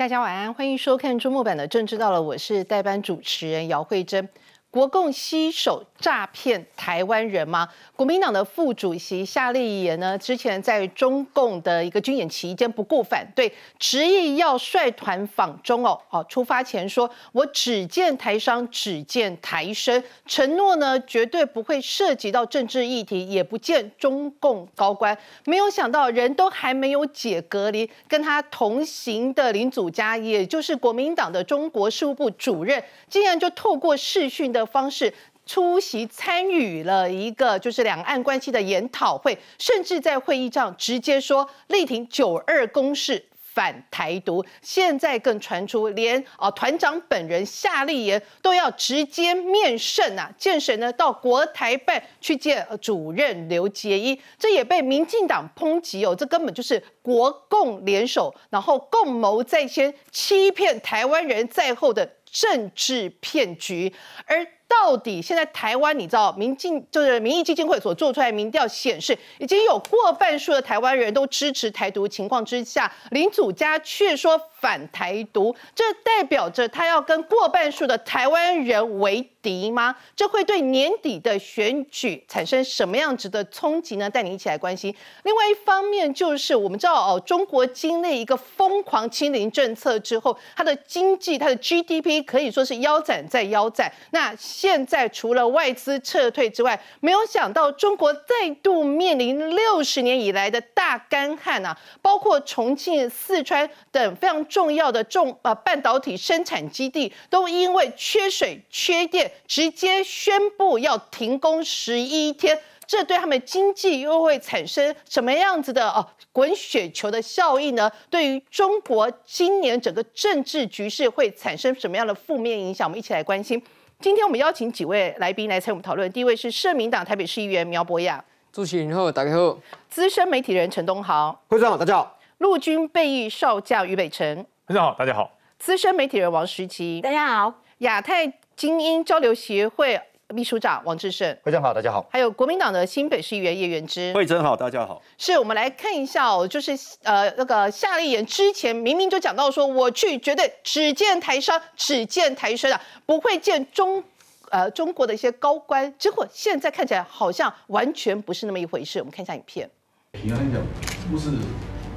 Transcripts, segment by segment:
大家晚安，欢迎收看周末版的《政治到了》，我是代班主持人姚慧珍。国共携手诈骗台湾人吗？国民党的副主席夏立言呢？之前在中共的一个军演期间不顾反对，执意要率团访中哦。哦，出发前说：“我只见台商，只见台生，承诺呢绝对不会涉及到政治议题，也不见中共高官。”没有想到人都还没有解隔离，跟他同行的林祖嘉，也就是国民党的中国事务部主任，竟然就透过视讯的。的方式出席参与了一个就是两岸关系的研讨会，甚至在会议上直接说力挺九二共识反台独。现在更传出连啊团长本人夏立言都要直接面圣啊，见谁呢？到国台办去见主任刘杰一，这也被民进党抨击哦，这根本就是国共联手，然后共谋在先，欺骗台湾人在后的。政治骗局，而到底现在台湾，你知道民进就是民意基金会所做出来民调显示，已经有过半数的台湾人都支持台独情况之下，林祖嘉却说反台独，这代表着他要跟过半数的台湾人为敌吗？这会对年底的选举产生什么样子的冲击呢？带你一起来关心。另外一方面就是我们知道哦，中国经历一个疯狂清零政策之后，它的经济、它的 GDP 可以说是腰斩再腰斩。那现在除了外资撤退之外，没有想到中国再度面临六十年以来的大干旱啊！包括重庆、四川等非常重要的重呃半导体生产基地，都因为缺水、缺电，直接宣布要停工十一天。这对他们经济又会产生什么样子的哦滚雪球的效应呢？对于中国今年整个政治局势会产生什么样的负面影响？我们一起来关心。今天我们邀请几位来宾来参与我们讨论。第一位是社民党台北市议员苗博雅，主席你好，大家好。资深媒体人陈东豪，会长好，大家好。陆军备役少将于北辰，会长好，大家好。资深媒体人王时琪，大家好。亚太精英交流协会。秘书长王志胜，会长好，大家好。还有国民党的新北市议员叶元之，会长好，大家好。是我们来看一下哦，就是呃那个夏立言之前明明就讲到说，我去绝对只见台商，只见台生啊，不会见中呃中国的一些高官。结果现在看起来好像完全不是那么一回事。我们看一下影片。平安讲，不是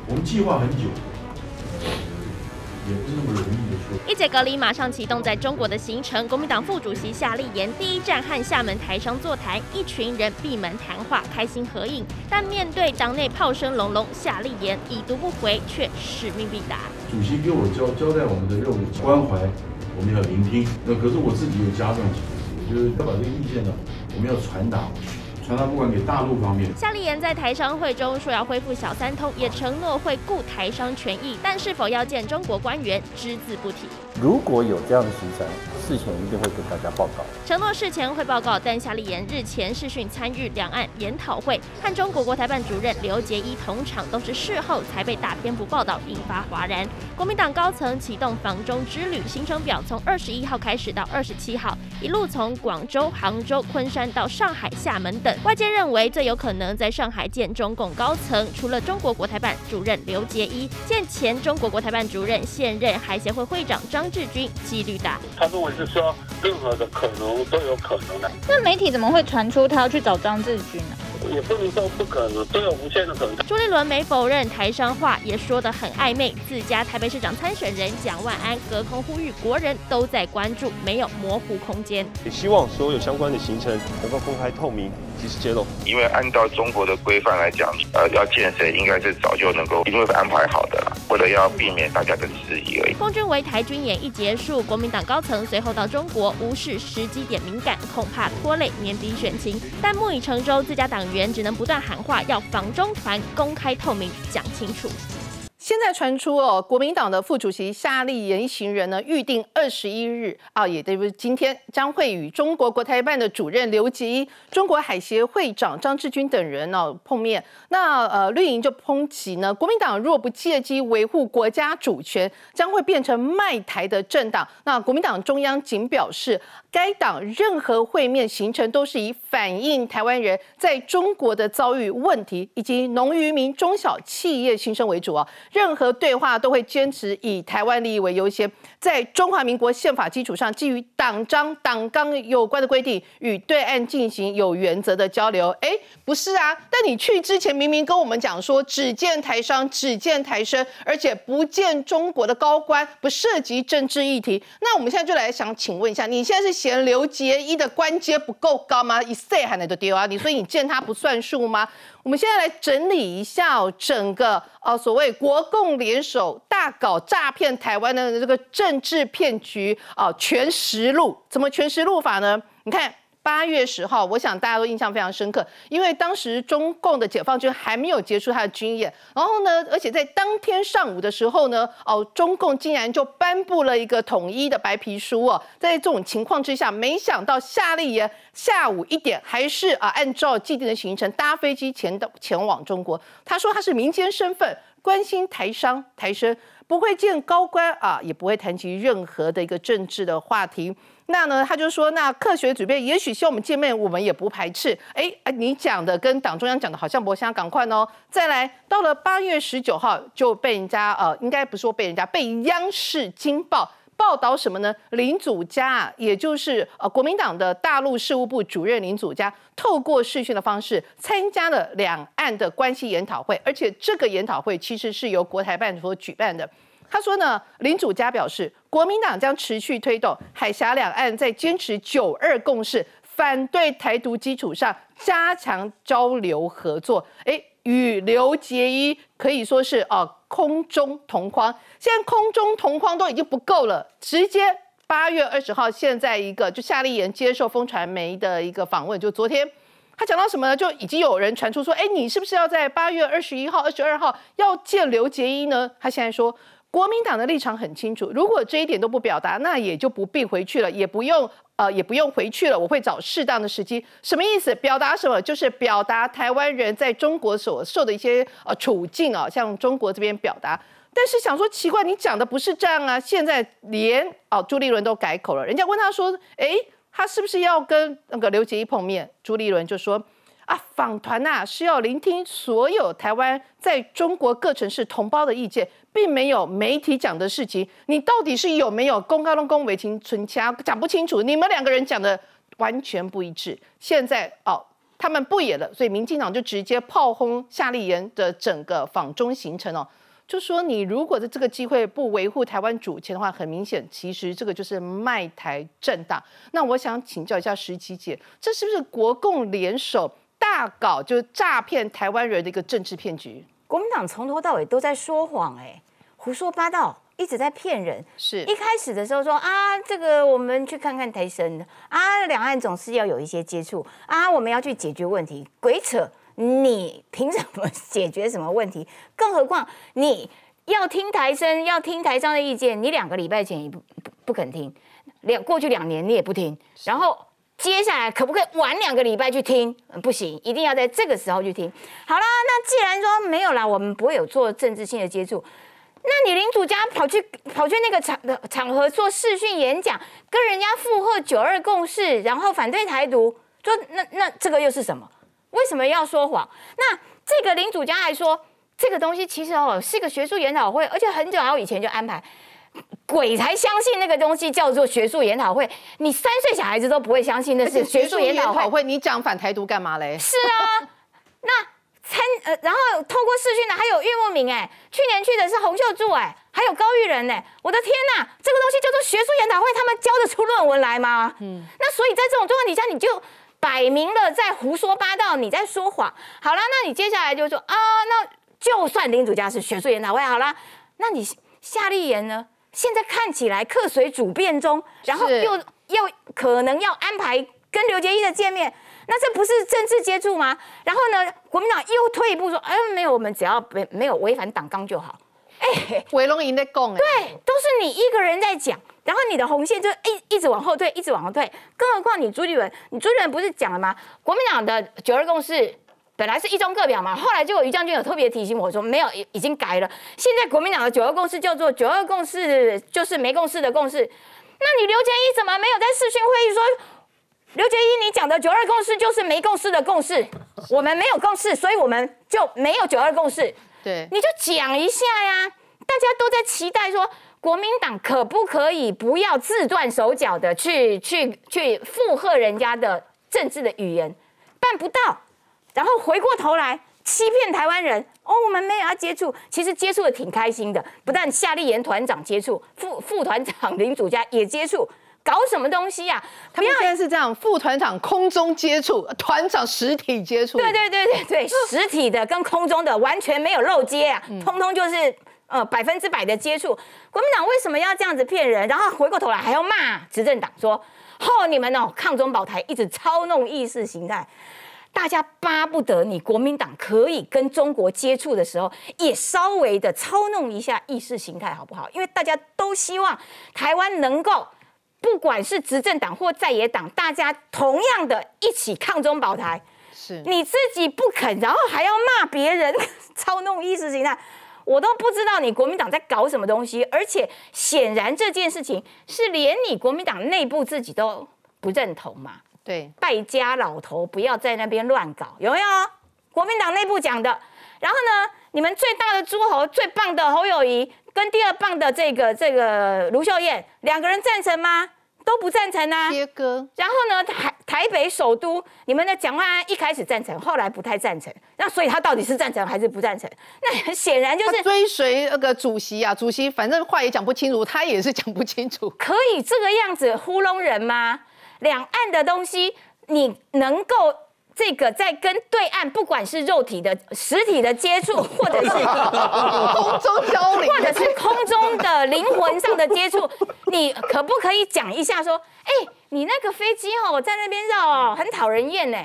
我们计划很久。也不是那么容易。一节隔离马上启动在中国的行程，国民党副主席夏立言第一站和厦门台商座谈，一群人闭门谈话，开心合影。但面对党内炮声隆隆，夏立言已读不回，却使命必达。主席给我交交代我们的任务，关怀我们要聆听。那可是我自己有加上几个字，我觉得要把这个意见呢，我们要传达。传达不管给大陆方面。夏立言在台商会中说要恢复小三通，也承诺会顾台商权益，但是否要见中国官员，只字不提。如果有这样的行程。事前一定会跟大家报告，承诺事前会报告。但夏立言日前视讯参与两岸研讨会，和中国国台办主任刘杰一同场，都是事后才被大篇幅报道，引发哗然。国民党高层启动访中之旅行程表，从二十一号开始到二十七号，一路从广州、杭州、昆山到上海、厦门等。外界认为最有可能在上海见中共高层，除了中国国台办主任刘杰一，见前中国国台办主任、现任海协会会长张志军几率大。他认为。是说，任何的可能都有可能的。那媒体怎么会传出他要去找张志军呢？也不能说不可能，都有无限的可能。朱立伦没否认台商话，也说得很暧昧。自家台北市长参选人蒋万安隔空呼吁国人都在关注，没有模糊空间。也希望所有相关的行程能够公开透明。及时揭露，因为按照中国的规范来讲，呃，要见谁应该是早就能够，因为安排好的了，为了要避免大家的质疑而已。空军围台军演一结束，国民党高层随后到中国，无视时机点敏感，恐怕拖累年底选情。但木已成舟，自家党员只能不断喊话，要防中团公开透明，讲清楚。现在传出哦，国民党的副主席夏立言一行人呢，预定二十一日啊，也就是今天将会与中国国台办的主任刘吉、中国海协会长张志军等人呢碰面。那呃，绿营就抨击呢，国民党若不借机维护国家主权，将会变成卖台的政党。那国民党中央仅表示。该党任何会面行程都是以反映台湾人在中国的遭遇问题以及农渔民中小企业心声为主啊。任何对话都会坚持以台湾利益为优先，在中华民国宪法基础上，基于党章、党纲有关的规定，与对岸进行有原则的交流。哎，不是啊，但你去之前明明跟我们讲说，只见台商，只见台生，而且不见中国的高官，不涉及政治议题。那我们现在就来想请问一下，你现在是嫌刘杰一的官阶不够高吗？一岁还能得丢啊？你说你见他不算数吗？我们现在来整理一下整个呃所谓国共联手大搞诈骗台湾的这个政治骗局啊全实录，怎么全实录法呢？你看。八月十号，我想大家都印象非常深刻，因为当时中共的解放军还没有结束他的军演，然后呢，而且在当天上午的时候呢，哦，中共竟然就颁布了一个统一的白皮书哦，在这种情况之下，没想到夏立言下午一点还是啊按照既定的行程搭飞机前的前往中国，他说他是民间身份，关心台商台生，不会见高官啊，也不会谈及任何的一个政治的话题。那呢，他就说，那科学主编也许希望我们见面，我们也不排斥。哎哎，你讲的跟党中央讲的好像不相赶快哦。再来，到了八月十九号就被人家呃，应该不是说被人家被央视惊报报道什么呢？林祖嘉，也就是呃国民党的大陆事务部主任林祖嘉，透过视讯的方式参加了两岸的关系研讨会，而且这个研讨会其实是由国台办所举办的。他说呢，林祖嘉表示，国民党将持续推动海峡两岸在坚持九二共识、反对台独基础上加强交流合作。哎，与刘杰一可以说是啊空中同框。现在空中同框都已经不够了，直接八月二十号，现在一个就夏立言接受风传媒的一个访问，就昨天他讲到什么呢？就已经有人传出说，哎，你是不是要在八月二十一号、二十二号要见刘杰一呢？他现在说。国民党的立场很清楚，如果这一点都不表达，那也就不必回去了，也不用呃，也不用回去了。我会找适当的时机，什么意思？表达什么？就是表达台湾人在中国所受的一些呃处境啊，向中国这边表达。但是想说奇怪，你讲的不是这样啊！现在连哦朱立伦都改口了，人家问他说，哎，他是不是要跟那个刘杰一碰面？朱立伦就说。啊，访团呐是要聆听所有台湾在中国各城市同胞的意见，并没有媒体讲的事情。你到底是有没有公开、公违情、存掐，讲不清楚。你们两个人讲的完全不一致。现在哦，他们不演了，所以民进党就直接炮轰夏立言的整个访中行程哦，就说你如果在这个机会不维护台湾主权的话，很明显，其实这个就是卖台正大。那我想请教一下石琪姐，这是不是国共联手？大搞就是诈骗台湾人的一个政治骗局，国民党从头到尾都在说谎，哎，胡说八道，一直在骗人。是一开始的时候说啊，这个我们去看看台生啊，两岸总是要有一些接触啊，我们要去解决问题，鬼扯！你凭什么解决什么问题？更何况你要听台生，要听台商的意见，你两个礼拜前也不不不肯听，两过去两年你也不听，然后。接下来可不可以晚两个礼拜去听？不行，一定要在这个时候去听。好啦，那既然说没有啦，我们不会有做政治性的接触，那你林主家跑去跑去那个场的场合做视讯演讲，跟人家附和九二共识，然后反对台独，说那那这个又是什么？为什么要说谎？那这个林主家还说，这个东西其实哦是一个学术研讨会，而且很久好以前就安排。鬼才相信那个东西叫做学术研讨会，你三岁小孩子都不会相信那是学术研讨会。你讲反台独干嘛嘞？是啊，那参呃，然后透过视讯的还有岳慕明哎，去年去的是洪秀柱哎，还有高玉仁呢。我的天呐，这个东西叫做学术研讨会，他们教得出论文来吗？嗯，那所以在这种状况底下，你就摆明了在胡说八道，你在说谎。好了，那你接下来就说啊，那就算林主家是学术研讨会好了，那你夏立言呢？现在看起来客随主便中，然后又又可能要安排跟刘杰一的见面，那这不是政治接触吗？然后呢，国民党又退一步说，哎，没有，我们只要没没有违反党纲就好。哎，韦龙赢的共，对，都是你一个人在讲，然后你的红线就一一直往后退，一直往后退。更何况你朱立伦，你朱立伦不是讲了吗？国民党的九二共识。本来是一中各表嘛，后来就有于将军有特别提醒我说，没有，已已经改了。现在国民党的九二共识叫做九二共识，就是没共识的共识。那你刘杰一怎么没有在视讯会议说，刘杰一你讲的九二共识就是没共识的共识？我们没有共识，所以我们就没有九二共识。对，你就讲一下呀。大家都在期待说，国民党可不可以不要自断手脚的去去去附和人家的政治的语言，办不到，然后回过头来欺骗台湾人哦，我们没有要接触，其实接触的挺开心的，不但夏立言团长接触，副副团长林祖家也接触。搞什么东西呀？他们现在是这样，副团长空中接触，团长实体接触。对对对对对，实体的跟空中的完全没有漏接啊，通通就是呃百分之百的接触。国民党为什么要这样子骗人？然后回过头来还要骂执政党说：“哦，你们哦抗中保台一直操弄意识形态，大家巴不得你国民党可以跟中国接触的时候，也稍微的操弄一下意识形态，好不好？因为大家都希望台湾能够。”不管是执政党或在野党，大家同样的一起抗中保台。是你自己不肯，然后还要骂别人操弄意识形态，我都不知道你国民党在搞什么东西。而且显然这件事情是连你国民党内部自己都不认同嘛？对，败家老头不要在那边乱搞，有没有？国民党内部讲的。然后呢，你们最大的诸侯、最棒的侯友谊。跟第二棒的这个这个卢秀燕两个人赞成吗？都不赞成啊。切割。然后呢，台台北首都，你们的蒋万安一开始赞成，后来不太赞成。那所以他到底是赞成还是不赞成？那很显然就是追随那个主席啊，主席反正话也讲不清楚，他也是讲不清楚。可以这个样子糊弄人吗？两岸的东西，你能够？这个在跟对岸，不管是肉体的实体的接触，或者是空中交流，或者是空中的灵魂上的接触，你可不可以讲一下说，哎，你那个飞机哦，在那边绕哦，很讨人厌呢。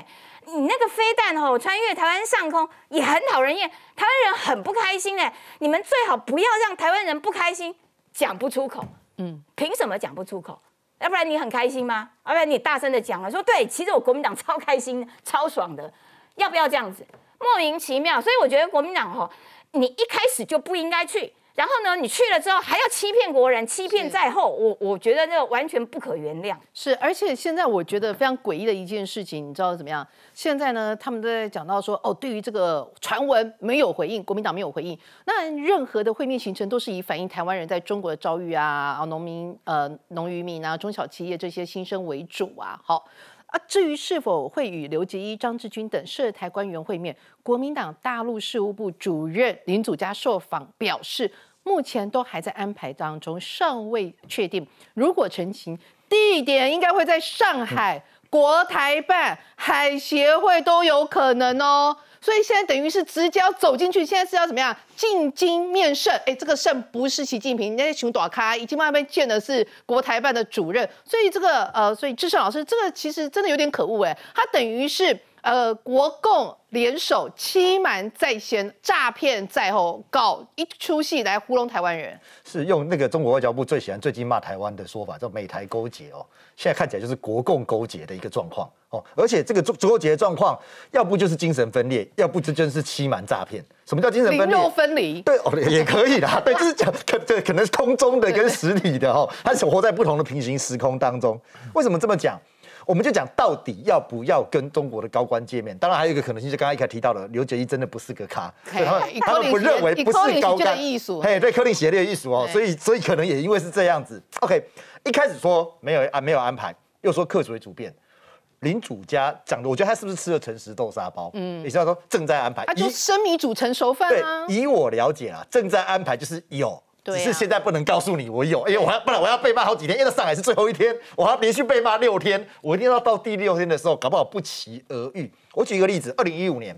你那个飞弹哦，穿越台湾上空也很讨人厌，台湾人很不开心呢。你们最好不要让台湾人不开心，讲不出口。嗯，凭什么讲不出口？要不然你很开心吗？要不然你大声的讲了，说对，其实我国民党超开心、超爽的，要不要这样子？莫名其妙，所以我觉得国民党哦，你一开始就不应该去。然后呢，你去了之后还要欺骗国人，欺骗在后，我我觉得这完全不可原谅。是，而且现在我觉得非常诡异的一件事情，你知道怎么样？现在呢，他们都在讲到说，哦，对于这个传闻没有回应，国民党没有回应。那任何的会面行程都是以反映台湾人在中国的遭遇啊，啊，农民呃，农渔民啊，中小企业这些心声为主啊。好啊，至于是否会与刘杰一、张志军等涉台官员会面，国民党大陆事务部主任林祖嘉受访表示。目前都还在安排当中，尚未确定。如果成行，地点应该会在上海、国台办、海协会都有可能哦。所以现在等于是直接要走进去，现在是要怎么样？进京面圣。哎，这个圣不是习近平，那些熊短咖已经那边见的是国台办的主任。所以这个呃，所以志胜老师，这个其实真的有点可恶哎，他等于是。呃，国共联手欺瞒在先，诈骗在后，搞一出戏来糊弄台湾人，是用那个中国外交部最喜欢最近骂台湾的说法，叫美台勾结哦。现在看起来就是国共勾结的一个状况哦，而且这个勾结的状况，要不就是精神分裂，要不就真是欺瞒诈骗。什么叫精神分裂？分离？对哦，也可以啦。对，就是讲可对可能是空中的跟实体的哦，它是活在不同的平行时空当中。为什么这么讲？我们就讲到底要不要跟中国的高官见面？当然还有一个可能性，就刚刚一开始提到的，刘杰一真的不是个咖，他们 他们不认为不是高官艺术，嘿，对，柯林协的艺术哦，所以所以可能也因为是这样子。OK，一开始说没有啊，没有安排，又说客随主便。林主家讲的，我觉得他是不是吃了诚实豆沙包？嗯，也是要说正在安排，他就生米煮成熟饭啊。以我了解啊，正在安排就是有。只是现在不能告诉你我有，因为我要不然我要被骂好几天，因为上海是最后一天，我要连续被骂六天，我一定要到第六天的时候，搞不好不期而遇。我举一个例子，二零一五年，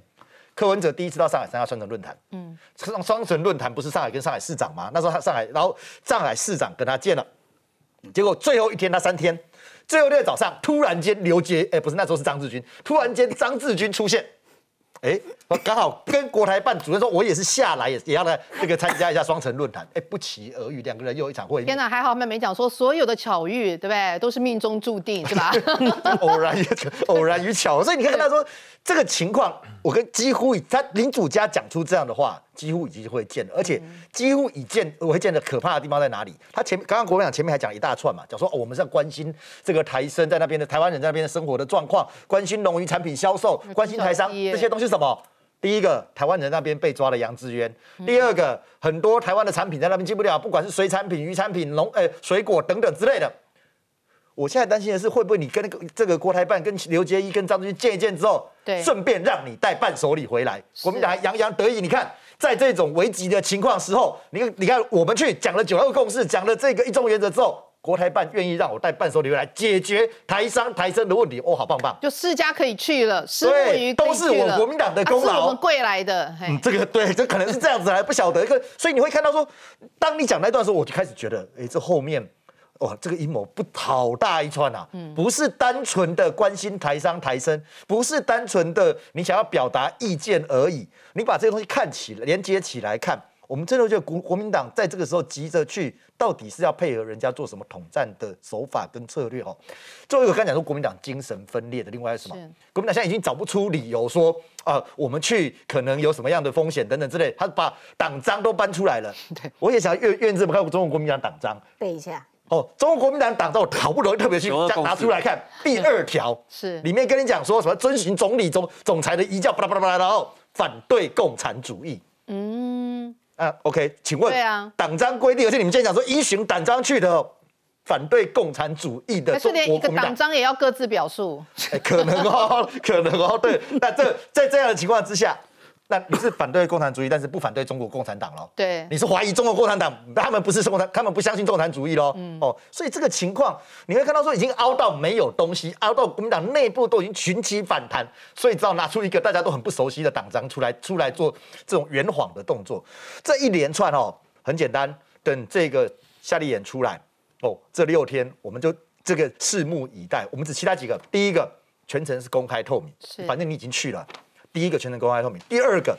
柯文哲第一次到上海参加双城论坛，嗯，双双城论坛不是上海跟上海市长吗？那时候他上海，然后上海市长跟他见了，结果最后一天他三天，最后一天早上突然间刘杰，哎，不是那时候是张志军，突然间张志军出现。哎，我刚好跟国台办主任说，我也是下来，也也要来这个参加一下双城论坛。哎，不期而遇，两个人又一场会面。天哪，还好妹妹讲说，所有的巧遇，对不对？都是命中注定，是吧？偶然与偶然与巧，所以你看他说这个情况，我跟几乎他林主家讲出这样的话。几乎已经会见了，而且几乎已见，我会见的可怕的地方在哪里？他前刚刚国民党前面还讲一大串嘛，讲说哦，我们是要关心这个台生在那边的台湾人在那边的生活的状况，关心农渔产品销售，关心台商这些东西什么？第一个，台湾人那边被抓了杨志渊；第二个，很多台湾的产品在那边进不了，不管是水产品、鱼产品、农呃水果等等之类的。我现在担心的是，会不会你跟那个这个国台办、跟刘杰一、跟张志军见一见之后，对，顺便让你带伴手礼回来，国民党还洋洋得意。你看，在这种危急的情况时候，你看，你看我们去讲了九二共识，讲了这个一中原则之后。国台办愿意让我带伴手礼来解决台商台生的问题，哦，好棒棒！就世家可以去了，对，都是我国民党的功劳，是我们贵来的。嗯，这个对，这可能是这样子，还不晓得。个，所以你会看到说，当你讲那段时候，我就开始觉得，哎，这后面，哇，这个阴谋不好大一串啊！嗯，不是单纯的关心台商台生，不是单纯的你想要表达意见而已。你把这些东西看起来，连接起来看。我们真的觉得国国民党在这个时候急着去，到底是要配合人家做什么统战的手法跟策略哦？最后一个刚讲说国民党精神分裂的，另外是什么？国民党现在已经找不出理由说啊，我们去可能有什么样的风险等等之类，他把党章都搬出来了。对，我也想愿愿这么看中国国民党党章，背一下哦。中国国民党党章我好不容易特别去拿出来看，第二条是里面跟你讲说什么遵循总理总总裁的遗教，巴拉巴拉巴拉，然后反对共产主义。嗯。啊，OK，请问，对啊，党章规定，而且你们今天讲说依循党章去的，反对共产主义的，是连一个党章也要各自表述，可能哦，可能哦，对，那这在这样的情况之下。那你是反对共产主义，但是不反对中国共产党喽？对，你是怀疑中国共产党，他们不是共产，他们不相信共产主义喽？嗯，哦，所以这个情况你会看到说已经凹到没有东西，凹到国民党内部都已经群起反弹，所以只好拿出一个大家都很不熟悉的党章出来，出来做这种圆谎的动作。这一连串哦，很简单，等这个夏立言出来哦，这六天我们就这个拭目以待。我们只期待几个，第一个全程是公开透明，是，反正你已经去了。第一个全程公开透明，第二个，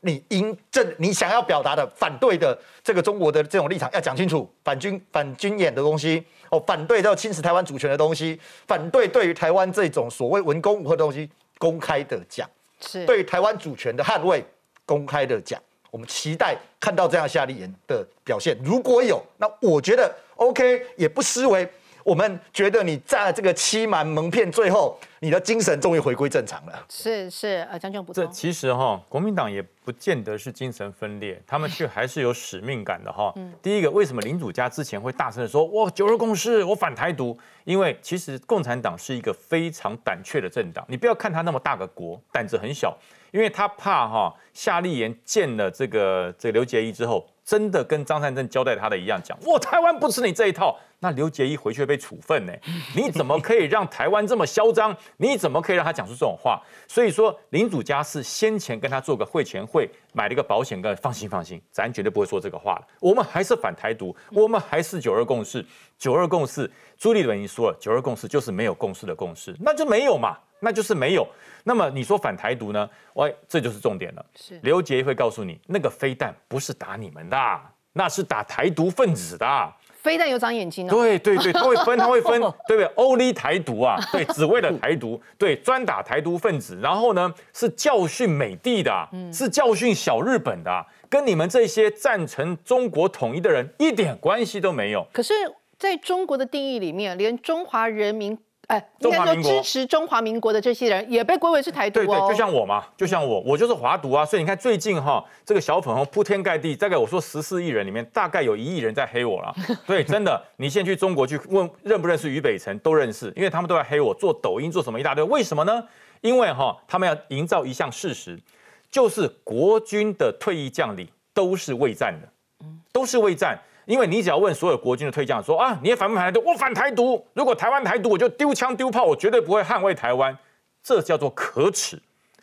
你应正你想要表达的反对的这个中国的这种立场要讲清楚，反军反军演的东西哦，反对要侵蚀台湾主权的东西，反对对于台湾这种所谓文攻武赫的东西公开的讲，是对台湾主权的捍卫公开的讲，我们期待看到这样夏立言的表现，如果有，那我觉得 OK，也不失为。我们觉得你在这个欺瞒蒙骗，最后你的精神终于回归正常了。是是，呃，将军不这其实哈，国民党也不见得是精神分裂，他们却还是有使命感的哈。第一个，为什么林主家之前会大声的说，我九二共识，我反台独？因为其实共产党是一个非常胆怯的政党，你不要看他那么大个国，胆子很小，因为他怕哈夏立言见了这个这个刘杰一之后。真的跟张善政交代他的一样，讲我台湾不吃你这一套，那刘杰一回去被处分呢？你怎么可以让台湾这么嚣张？你怎么可以让他讲出这种话？所以说，林主家是先前跟他做个会前会，买了一个保险，跟放心放心，咱绝对不会说这个话了。我们还是反台独，我们还是九二共识。九二共识，朱立伦已经说了，九二共识就是没有共识的共识，那就没有嘛，那就是没有。那么你说反台独呢？喂，这就是重点了。是刘杰会告诉你，那个飞弹不是打你们的，那是打台独分子的。飞弹有长眼睛哦。对对对，他会分，他会分，对不对？欧力台独啊，对，只为了台独，对，专打台独分子。然后呢，是教训美帝的，是教训小日本的，跟你们这些赞成中国统一的人一点关系都没有。可是，在中国的定义里面，连中华人民。哎，应该说支持中华民国的这些人也被归为是台独哦。对对，就像我嘛，就像我，我就是华独啊。所以你看最近哈，这个小粉红铺天盖地，大概我说十四亿人里面，大概有一亿人在黑我了。对，真的，你现在去中国去问认不认识俞北辰，都认识，因为他们都在黑我，做抖音做什么一大堆。为什么呢？因为哈，他们要营造一项事实，就是国军的退役将领都是未战的，都是未战。因为你只要问所有国军的退将说啊，你也反不反台独？我反台独。如果台湾台独，我就丢枪丢炮，我绝对不会捍卫台湾。这叫做可耻，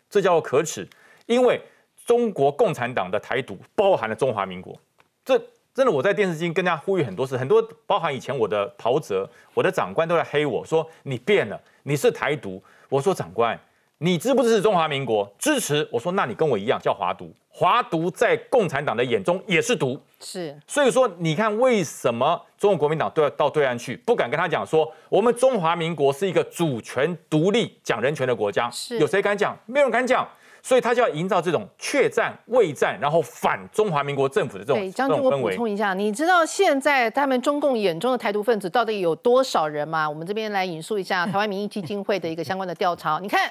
这叫做可耻。因为中国共产党的台独包含了中华民国。这真的，我在电视机跟大家呼吁很多次，很多包含以前我的袍泽、我的长官都在黑我说你变了，你是台独。我说长官。你支不支持中华民国？支持。我说，那你跟我一样叫华独。华独在共产党的眼中也是独。是。所以说，你看为什么中国国民党都要到对岸去，不敢跟他讲说，我们中华民国是一个主权独立、讲人权的国家。是。有谁敢讲？没有人敢讲。所以他就要营造这种怯战、畏战，然后反中华民国政府的这种对，将军，我补充一下，你知道现在他们中共眼中的台独分子到底有多少人吗？我们这边来引述一下台湾民意基金会的一个相关的调查。你看。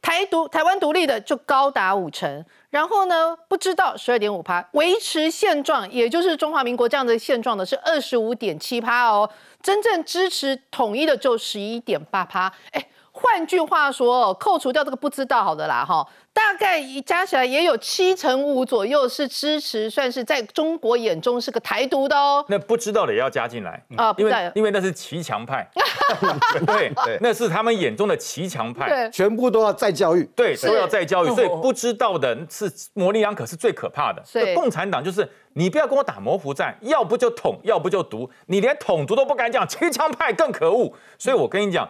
台独台湾独立的就高达五成，然后呢，不知道十二点五趴，维持现状，也就是中华民国这样的现状的是二十五点七趴哦，真正支持统一的就十一点八趴，哎。换句话说，扣除掉这个不知道好的啦，哈，大概加起来也有七成五左右是支持，算是在中国眼中是个台独的哦。那不知道的也要加进来啊，因为因为那是骑墙派，对。对，那是他们眼中的骑墙派，全部都要再教育，对，都要再教育，所以不知道的是模棱两可是最可怕的。所以共产党就是你不要跟我打模糊战，要不就统，要不就独，你连统独都不敢讲，骑墙派更可恶。所以我跟你讲。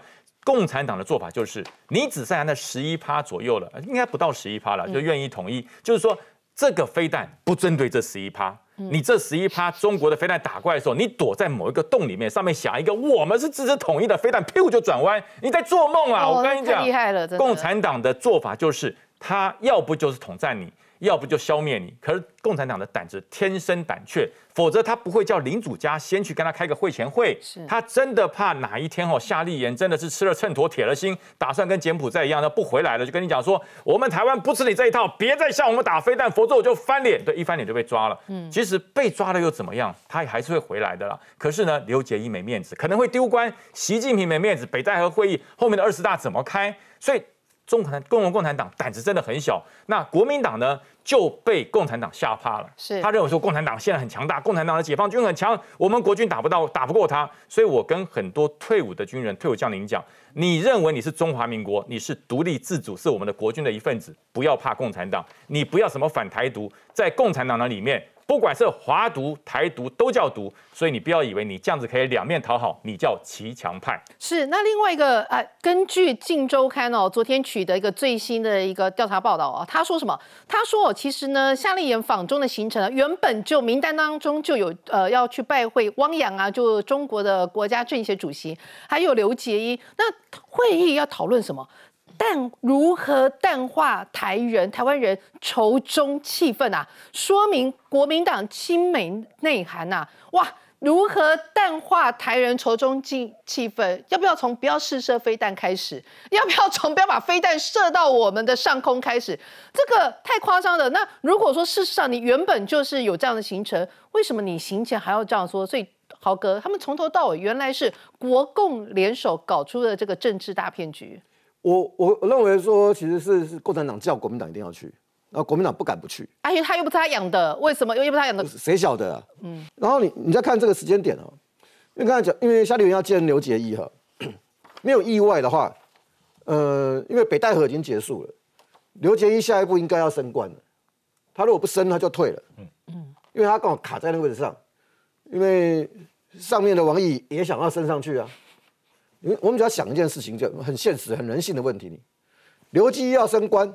共产党的做法就是，你只剩下那十一趴左右了，应该不到十一趴了，就愿意统一。就是说，这个飞弹不针对这十一趴，你这十一趴中国的飞弹打过来的时候，你躲在某一个洞里面，上面想一个我们是支持统一的飞弹，噗就转弯，你在做梦啊！我跟你讲，厉害了，共产党的做法就是，他要不就是统战你。要不就消灭你，可是共产党的胆子天生胆怯，否则他不会叫领主家先去跟他开个会前会。他真的怕哪一天哦，夏立言真的是吃了秤砣铁了心，打算跟柬埔寨一样，他不回来了，就跟你讲说，我们台湾不吃你这一套，别再向我们打飞弹，否则我就翻脸。对，一翻脸就被抓了。嗯，其实被抓了又怎么样？他还是会回来的啦。可是呢，刘杰一没面子，可能会丢官；习近平没面子，北戴河会议后面的二十大怎么开？所以。中共共同共产党胆子真的很小，那国民党呢就被共产党吓怕了。是他认为说共产党现在很强大，共产党的解放军很强，我们国军打不到，打不过他。所以我跟很多退伍的军人、退伍将领讲：，你认为你是中华民国，你是独立自主，是我们的国军的一份子，不要怕共产党，你不要什么反台独，在共产党的里面。不管是华独、台独，都叫独，所以你不要以为你这样子可以两面讨好，你叫骑墙派。是，那另外一个啊，根据《镜周刊》哦，昨天取得一个最新的一个调查报道哦，他说什么？他说哦，其实呢，夏立言访中的行程原本就名单当中就有呃要去拜会汪洋啊，就中国的国家政协主席，还有刘捷一。那会议要讨论什么？但如何淡化台人、台湾人仇中气氛啊？说明国民党亲美内涵呐！哇，如何淡化台人仇中气气氛？要不要从不要试射飞弹开始？要不要从不要把飞弹射到我们的上空开始？这个太夸张了。那如果说事实上你原本就是有这样的行程，为什么你行前还要这样说？所以豪哥他们从头到尾原来是国共联手搞出的这个政治大骗局。我我我认为说，其实是是共产党叫国民党一定要去，然后国民党不敢不去。而且他又不是他养的，为什么又又不是他养的？谁晓得啊？嗯。然后你你再看这个时间点哦，因为刚才讲，因为夏立言要见刘杰一哈，没有意外的话，呃，因为北戴河已经结束了，刘杰一下一步应该要升官了。他如果不升，他就退了。嗯嗯。因为他刚好卡在那个位置上，因为上面的王毅也想要升上去啊。因为我们只要想一件事情，就很现实、很人性的问题。你刘基要升官，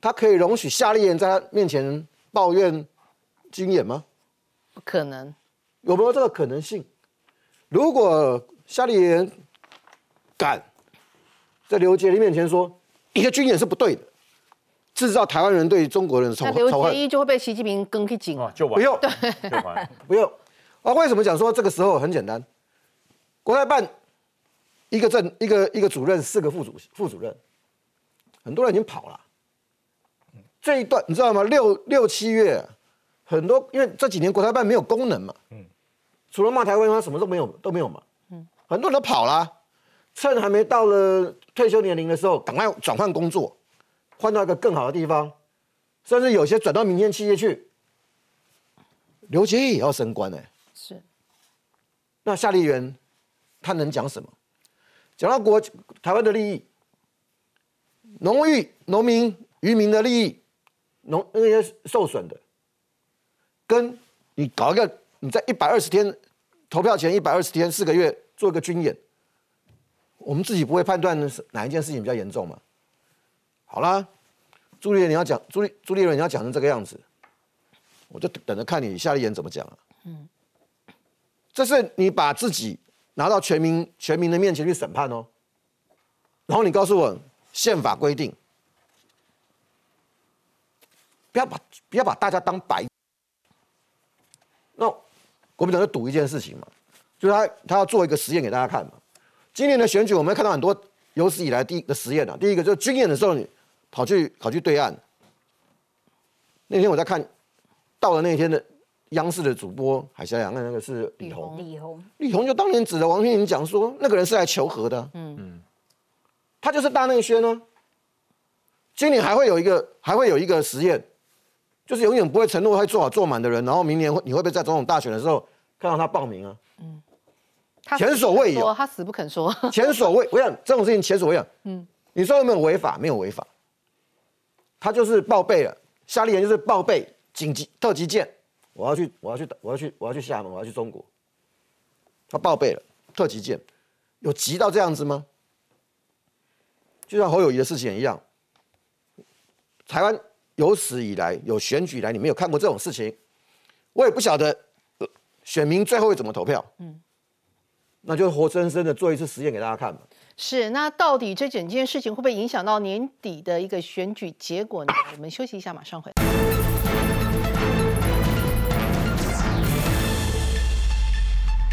他可以容许夏立言在他面前抱怨军演吗？不可能。有没有这个可能性？如果夏立言敢在刘杰一面前说一个军演是不对的，制造台湾人对中国人的仇恨，刘杰一就会被习近平跟去紧啊，就完，不用，就完，不用。啊，为什么讲说这个时候很简单？国台办。一个正一个一个主任，四个副主副主任，很多人已经跑了。这一段你知道吗？六六七月，很多因为这几年国台办没有功能嘛，嗯，除了骂台湾，他什么都没有都没有嘛，嗯，很多人都跑了，趁还没到了退休年龄的时候，赶快转换工作，换到一个更好的地方，甚至有些转到民间企业去。刘杰也要升官哎，是。那夏立言他能讲什么？讲到国台湾的利益，农域农民渔民的利益，农那些受损的，跟你搞一个你在一百二十天投票前一百二十天四个月做一个军演，我们自己不会判断是哪一件事情比较严重嘛？好啦，朱立伦你要讲朱立朱立伦你要讲成这个样子，我就等着看你夏立言怎么讲啊。嗯，这是你把自己。拿到全民全民的面前去审判哦，然后你告诉我宪法规定，不要把不要把大家当白，那国民党就赌一件事情嘛，就是他他要做一个实验给大家看嘛。今年的选举，我们看到很多有史以来第一个实验啊。第一个就是军演的时候，你跑去跑去对岸。那天我在看，到了那天的央视的主播海峡两岸那个是李红，李红，李红就当年指着王天林讲说，那个人是来求和的，嗯嗯，他就是大内宣呢。今年还会有一个，还会有一个实验，就是永远不会承诺会做好做满的人，然后明年会你会不会在总统大选的时候看到他报名啊？嗯，前所未有，他死不肯说，前所未，我想这种事情前所未有。嗯，你说有没有违法？没有违法，他就是报备了。夏立言就是报备紧急特急舰，我要去，我要去，我要去，我要去厦门，我要去中国。他报备了特急件，有急到这样子吗？就像侯友谊的事情一样。台湾有史以来有选举来，你没有看过这种事情，我也不晓得选民最后会怎么投票。嗯，那就活生生的做一次实验给大家看吧。是，那到底这整件事情会不会影响到年底的一个选举结果呢？我们休息一下，马上回来。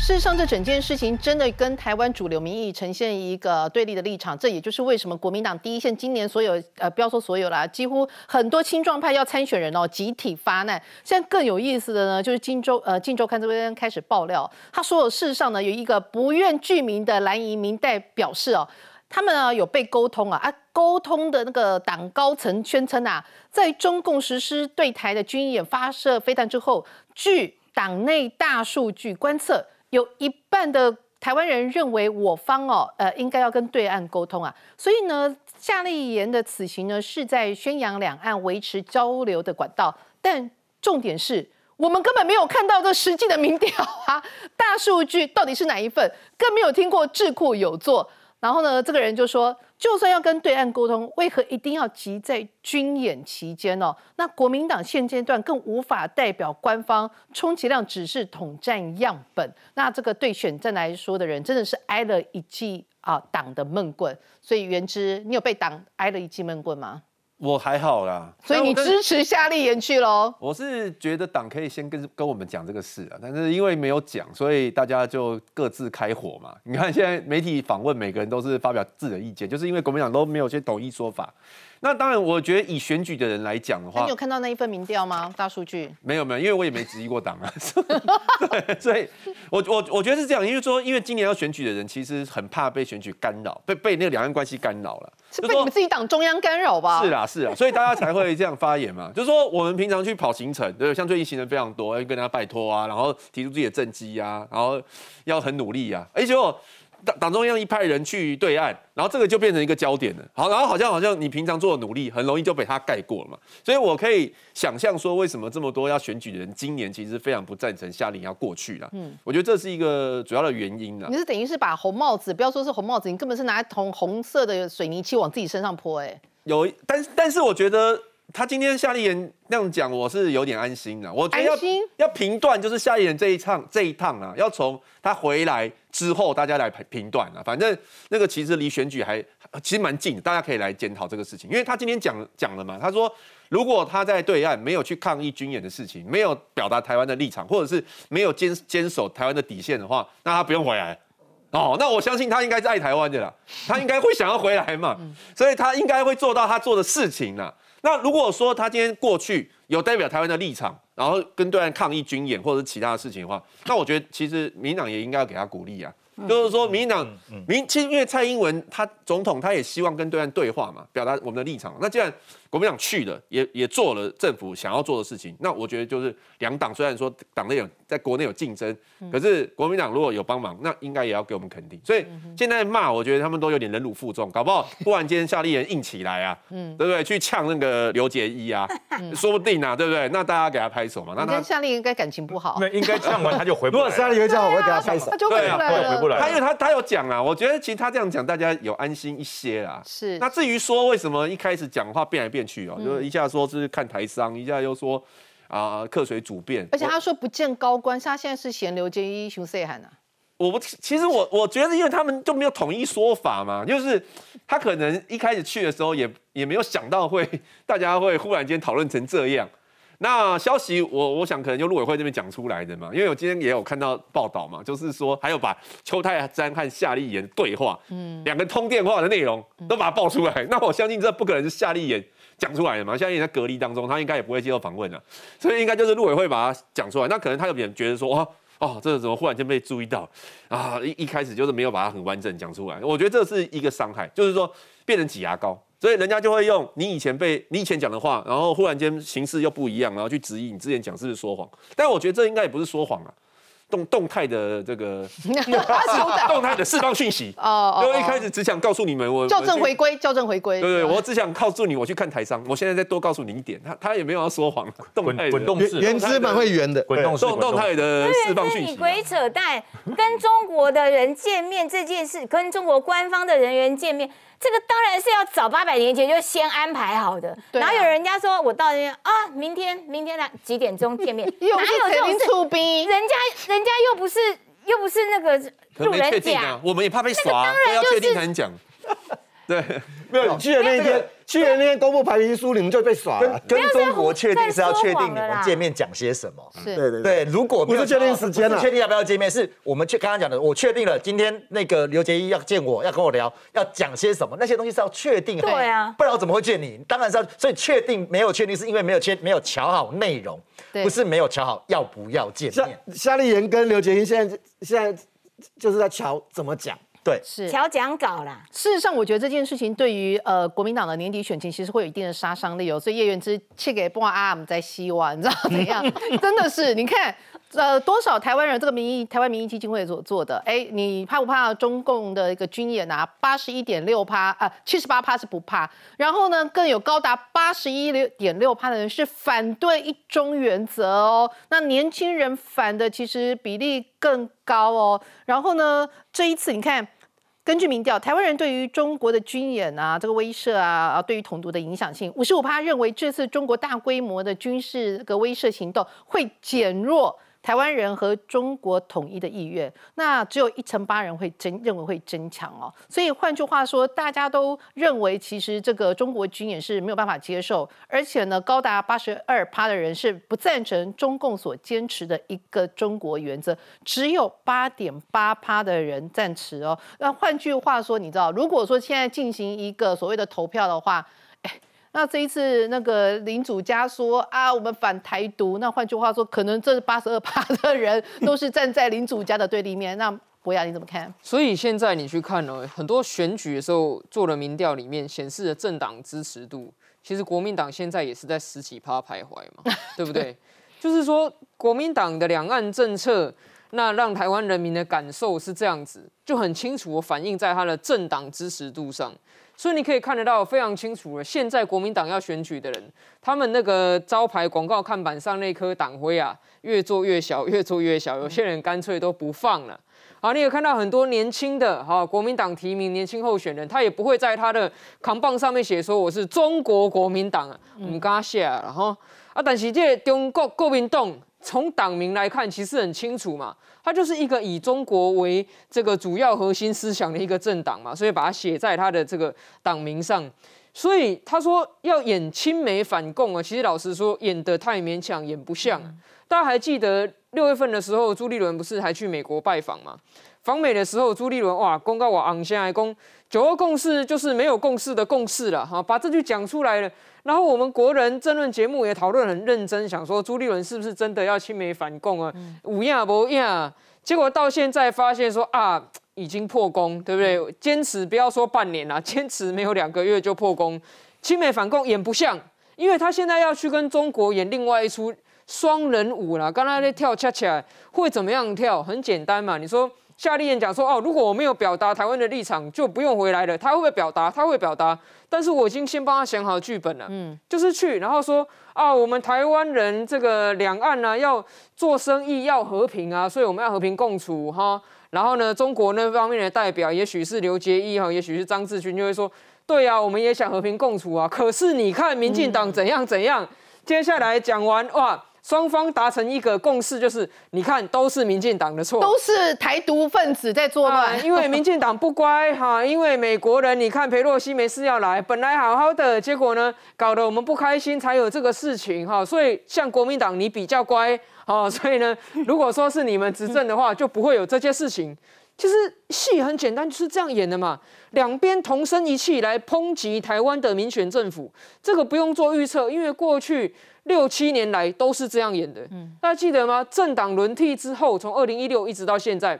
事实上，这整件事情真的跟台湾主流民意呈现一个对立的立场，这也就是为什么国民党第一线今年所有呃，不要说所有啦，几乎很多青壮派要参选人哦，集体发难。现在更有意思的呢，就是荆州呃，荆州看这边开始爆料，他说事实上呢，有一个不愿具名的蓝营民代表示哦，他们啊有被沟通啊啊，沟通的那个党高层宣称啊，在中共实施对台的军演发射飞弹之后，据党内大数据观测。有一半的台湾人认为我方哦，呃，应该要跟对岸沟通啊，所以呢，夏立言的此行呢是在宣扬两岸维持交流的管道，但重点是我们根本没有看到这实际的民调啊，大数据到底是哪一份，更没有听过智库有做。然后呢，这个人就说，就算要跟对岸沟通，为何一定要急在军演期间呢？那国民党现阶段更无法代表官方，充其量只是统战样本。那这个对选战来说的人，真的是挨了一记啊党的闷棍。所以原之，你有被党挨了一记闷棍吗？我还好啦，所以你支持夏立言去喽？我是觉得党可以先跟跟我们讲这个事啊，但是因为没有讲，所以大家就各自开火嘛。你看现在媒体访问，每个人都是发表自己的意见，就是因为国民党都没有去统一说法。那当然，我觉得以选举的人来讲的话，你有看到那一份民调吗？大数据没有没有，因为我也没质疑过党啊。对，所以我我我觉得是这样，因为说，因为今年要选举的人其实很怕被选举干扰，被被那个两岸关系干扰了，是被你们自己党中央干扰吧？是啦是啦，所以大家才会这样发言嘛。就是说，我们平常去跑行程，对，像最近行程非常多，要跟大家拜托啊，然后提出自己的政绩啊，然后要很努力啊，而且。党党中央一派人去对岸，然后这个就变成一个焦点了。好，然后好像好像你平常做的努力，很容易就被他盖过了嘛。所以我可以想象说，为什么这么多要选举的人，今年其实非常不赞成夏令要过去了。嗯，我觉得这是一个主要的原因啊。你是等于是把红帽子，不要说是红帽子，你根本是拿同红色的水泥漆往自己身上泼，哎。有，但但是我觉得。他今天夏立言那样讲，我是有点安心的。我觉得要要评断，就是夏立言这一趟这一趟啊，要从他回来之后，大家来评断啊。反正那个其实离选举还其实蛮近，大家可以来检讨这个事情。因为他今天讲讲了嘛，他说如果他在对岸没有去抗议军演的事情，没有表达台湾的立场，或者是没有坚坚守台湾的底线的话，那他不用回来哦。那我相信他应该是爱台湾的啦，他应该会想要回来嘛，所以他应该会做到他做的事情啦。那如果说他今天过去有代表台湾的立场，然后跟对岸抗议军演或者其他的事情的话，那我觉得其实民党也应该要给他鼓励啊。就是说，民进党民其实因为蔡英文他总统他也希望跟对岸对话嘛，表达我们的立场。那既然国民党去了，也也做了政府想要做的事情，那我觉得就是两党虽然说党内有在国内有竞争，可是国民党如果有帮忙，那应该也要给我们肯定。所以现在骂，我觉得他们都有点忍辱负重，搞不好 突然间夏立言硬起来啊，对不对？去呛那个刘杰一啊，说不定啊，对不对？那大家给他拍手嘛。那他夏立言应该感情不好，那应该呛完他就回不来。如果夏立言这样，我会给他拍手，他就回不来了。他因为他他有讲啊，我觉得其实他这样讲，大家有安心一些啦。是。那至于说为什么一开始讲话变来变去哦，就是一下说是看台商，一下又说啊客随主便，而且他说不见高官，他现在是嫌刘杰一熊塞喊啊？我不，其实我我觉得，因为他们就没有统一说法嘛，就是他可能一开始去的时候也也没有想到会大家会忽然间讨论成这样。那消息我我想可能就陆委会这边讲出来的嘛，因为我今天也有看到报道嘛，就是说还有把邱泰詹和夏立言对话，嗯，两个通电话的内容都把它爆出来。那我相信这不可能是夏立言讲出来的嘛，夏立言在隔离当中，他应该也不会接受访问啊，所以应该就是陆委会把它讲出来。那可能他有点觉得说，哦哦，这个怎么忽然间被注意到啊？一一开始就是没有把它很完整讲出来，我觉得这是一个伤害，就是说变成挤牙膏。所以人家就会用你以前被你以前讲的话，然后忽然间形式又不一样，然后去质疑你之前讲是不是说谎。但我觉得这应该也不是说谎啊，动动态的这个 动态的释放讯息哦。因为一开始只想告诉你们，我校正回归，校正回归。对对，我只想告诉你，我去看台商。我现在再多告诉你一点，他他也没有要说谎，动态滚动式，原资本会圆的，滚动式，动态的释放讯息。你鬼扯淡，跟中国的人见面这件事，跟中国官方的人员见面。这个当然是要早八百年前就先安排好的，然后有人家说我到那边啊，明天明天来几点钟见面？哪有这种事？人家人家又不是又不是那个路人甲，我们也怕被耍，当然确定才能讲。对，没有去的那一天。去年那天公布排名书，你们就被耍了。跟中国确定是要确定你们见面讲些什么。对对对，如果不是确定时间了，确定要不要见面，是我们去刚刚讲的，我确定了今天那个刘杰一要见我，要跟我聊，要讲些什么，那些东西是要确定。对啊，不然我怎么会见你？当然是要，所以确定没有确定，是因为没有确没有瞧好内容，不是没有瞧好要不要见面。夏立言跟刘杰一现在现在就是在瞧怎么讲。对，是调讲稿啦。事实上，我觉得这件事情对于呃国民党的年底选情，其实会有一定的杀伤力哦。所以叶元之切给不阿姆在希望，你知道怎样？真的是，你看，呃，多少台湾人这个民意台湾民意基金会所做的，哎，你怕不怕中共的一个军演啊？八十一点六趴啊，七十八趴是不怕。然后呢，更有高达八十一六点六趴的人是反对一中原则哦。那年轻人反的其实比例更高哦。然后呢，这一次你看。根据民调，台湾人对于中国的军演啊，这个威慑啊，啊对于统独的影响性，五十五趴认为这次中国大规模的军事个威慑行动会减弱。台湾人和中国统一的意愿，那只有一成八人会增认为会增强哦。所以换句话说，大家都认为其实这个中国军演是没有办法接受，而且呢，高达八十二趴的人是不赞成中共所坚持的一个中国原则，只有八点八趴的人赞持哦。那换句话说，你知道，如果说现在进行一个所谓的投票的话，那这一次那个林主家说啊，我们反台独。那换句话说，可能这八十二趴的人都是站在林主家的对立面。那博雅你怎么看？所以现在你去看呢，很多选举的时候做的民调里面显示的政党支持度，其实国民党现在也是在十几趴徘徊嘛，对不对？就是说国民党的两岸政策，那让台湾人民的感受是这样子，就很清楚反映在他的政党支持度上。所以你可以看得到非常清楚了。现在国民党要选举的人，他们那个招牌广告看板上那颗党徽啊，越做越小，越做越小。有些人干脆都不放了。好，你有看到很多年轻的哈国民党提名年轻候选人，他也不会在他的扛棒上面写说我是中国国民党啊，唔敢写了哈。啊，但是这中国国民党从党名来看，其实很清楚嘛。它就是一个以中国为这个主要核心思想的一个政党嘛，所以把它写在他的这个党名上。所以他说要演亲美反共啊，其实老实说演得太勉强，演不像。大家还记得六月份的时候，朱立伦不是还去美国拜访嘛？访美的时候，朱立伦哇公告我昂先来公九二共识就是没有共识的共识了哈，把这句讲出来了。然后我们国人争论节目也讨论很认真，想说朱立伦是不是真的要亲美反共啊？五亚不亚，结果到现在发现说啊，已经破功，对不对？坚持不要说半年了，坚持没有两个月就破功，亲美反共演不像，因为他现在要去跟中国演另外一出双人舞了。刚才那跳恰恰会怎么样跳？很简单嘛，你说。夏立言讲说：“哦，如果我没有表达台湾的立场，就不用回来了。他会不会表达？他会表达。但是我已经先帮他想好剧本了，嗯，就是去，然后说啊，我们台湾人这个两岸呢要做生意要和平啊，所以我们要和平共处哈。然后呢，中国那方面的代表，也许是刘杰一哈，也许是张志军，就会说，对呀，我们也想和平共处啊。可是你看民进党怎样怎样。接下来讲完哇，双方达成一个共识，就是你看都是民进党的错，都是台独分子在作乱，因为民进党不乖哈，因为美国人你看裴洛西没事要来，本来好好的，结果呢搞得我们不开心，才有这个事情哈，所以像国民党你比较乖哦，所以呢如果说是你们执政的话，就不会有这些事情。其实戏很简单，就是这样演的嘛。两边同声一气来抨击台湾的民选政府，这个不用做预测，因为过去六七年来都是这样演的。嗯大家记得吗？政党轮替之后，从二零一六一直到现在，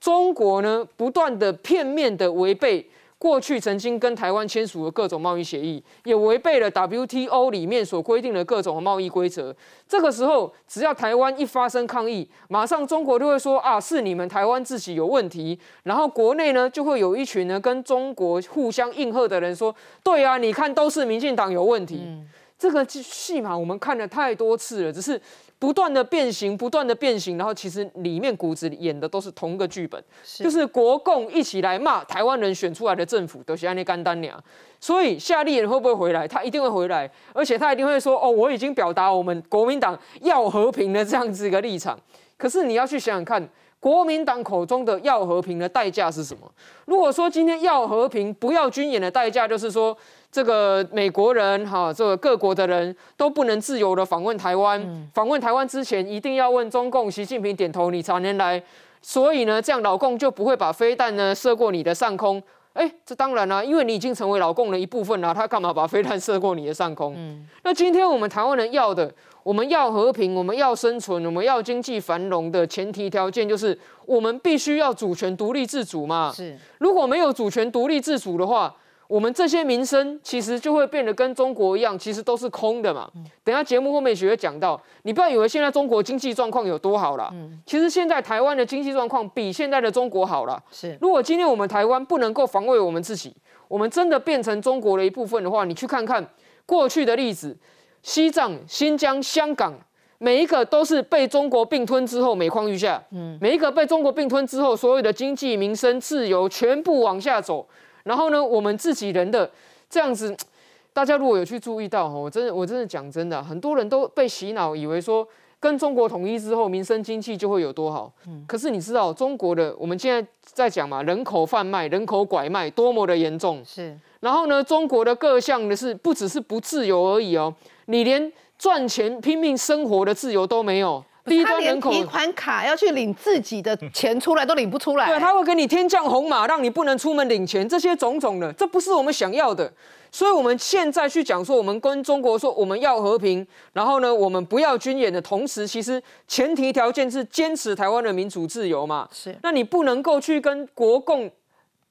中国呢不断的片面的违背。过去曾经跟台湾签署的各种贸易协议，也违背了 WTO 里面所规定的各种贸易规则。这个时候，只要台湾一发生抗议，马上中国就会说啊，是你们台湾自己有问题。然后国内呢，就会有一群呢跟中国互相应和的人说，对啊，你看都是民进党有问题。这个戏码我们看了太多次了，只是。不断的变形，不断的变形，然后其实里面骨子里演的都是同一个剧本，就是国共一起来骂台湾人选出来的政府都是安尼干丹娘。所以夏立言会不会回来？他一定会回来，而且他一定会说：“哦，我已经表达我们国民党要和平的这样子一个立场。”可是你要去想想看，国民党口中的要和平的代价是什么？如果说今天要和平，不要军演的代价就是说。这个美国人哈，这个各国的人都不能自由的访问台湾。访问台湾之前，一定要问中共习近平点头，你才能来。所以呢，这样老共就不会把飞弹呢射过你的上空。哎，这当然啦，因为你已经成为老共的一部分了，他干嘛把飞弹射过你的上空？那今天我们台湾人要的，我们要和平，我们要生存，我们要经济繁荣的前提条件，就是我们必须要主权独立自主嘛。是，如果没有主权独立自主的话。我们这些民生其实就会变得跟中国一样，其实都是空的嘛。等下节目后面也会讲到，你不要以为现在中国经济状况有多好了，其实现在台湾的经济状况比现在的中国好了。是，如果今天我们台湾不能够防卫我们自己，我们真的变成中国的一部分的话，你去看看过去的例子，西藏、新疆、香港，每一个都是被中国并吞之后每况愈下。嗯，每一个被中国并吞之后，所有的经济、民生、自由全部往下走。然后呢，我们自己人的这样子，大家如果有去注意到哈，我真的我真的讲真的，很多人都被洗脑，以为说跟中国统一之后，民生经济就会有多好。嗯。可是你知道中国的，我们现在在讲嘛，人口贩卖、人口拐卖多么的严重。是。然后呢，中国的各项的是不只是不自由而已哦，你连赚钱拼命生活的自由都没有。他连提款卡要去领自己的钱出来都领不出来，对，他会给你天降红马，让你不能出门领钱，这些种种的，这不是我们想要的。所以我们现在去讲说，我们跟中国说我们要和平，然后呢，我们不要军演的同时，其实前提条件是坚持台湾的民主自由嘛。是，那你不能够去跟国共。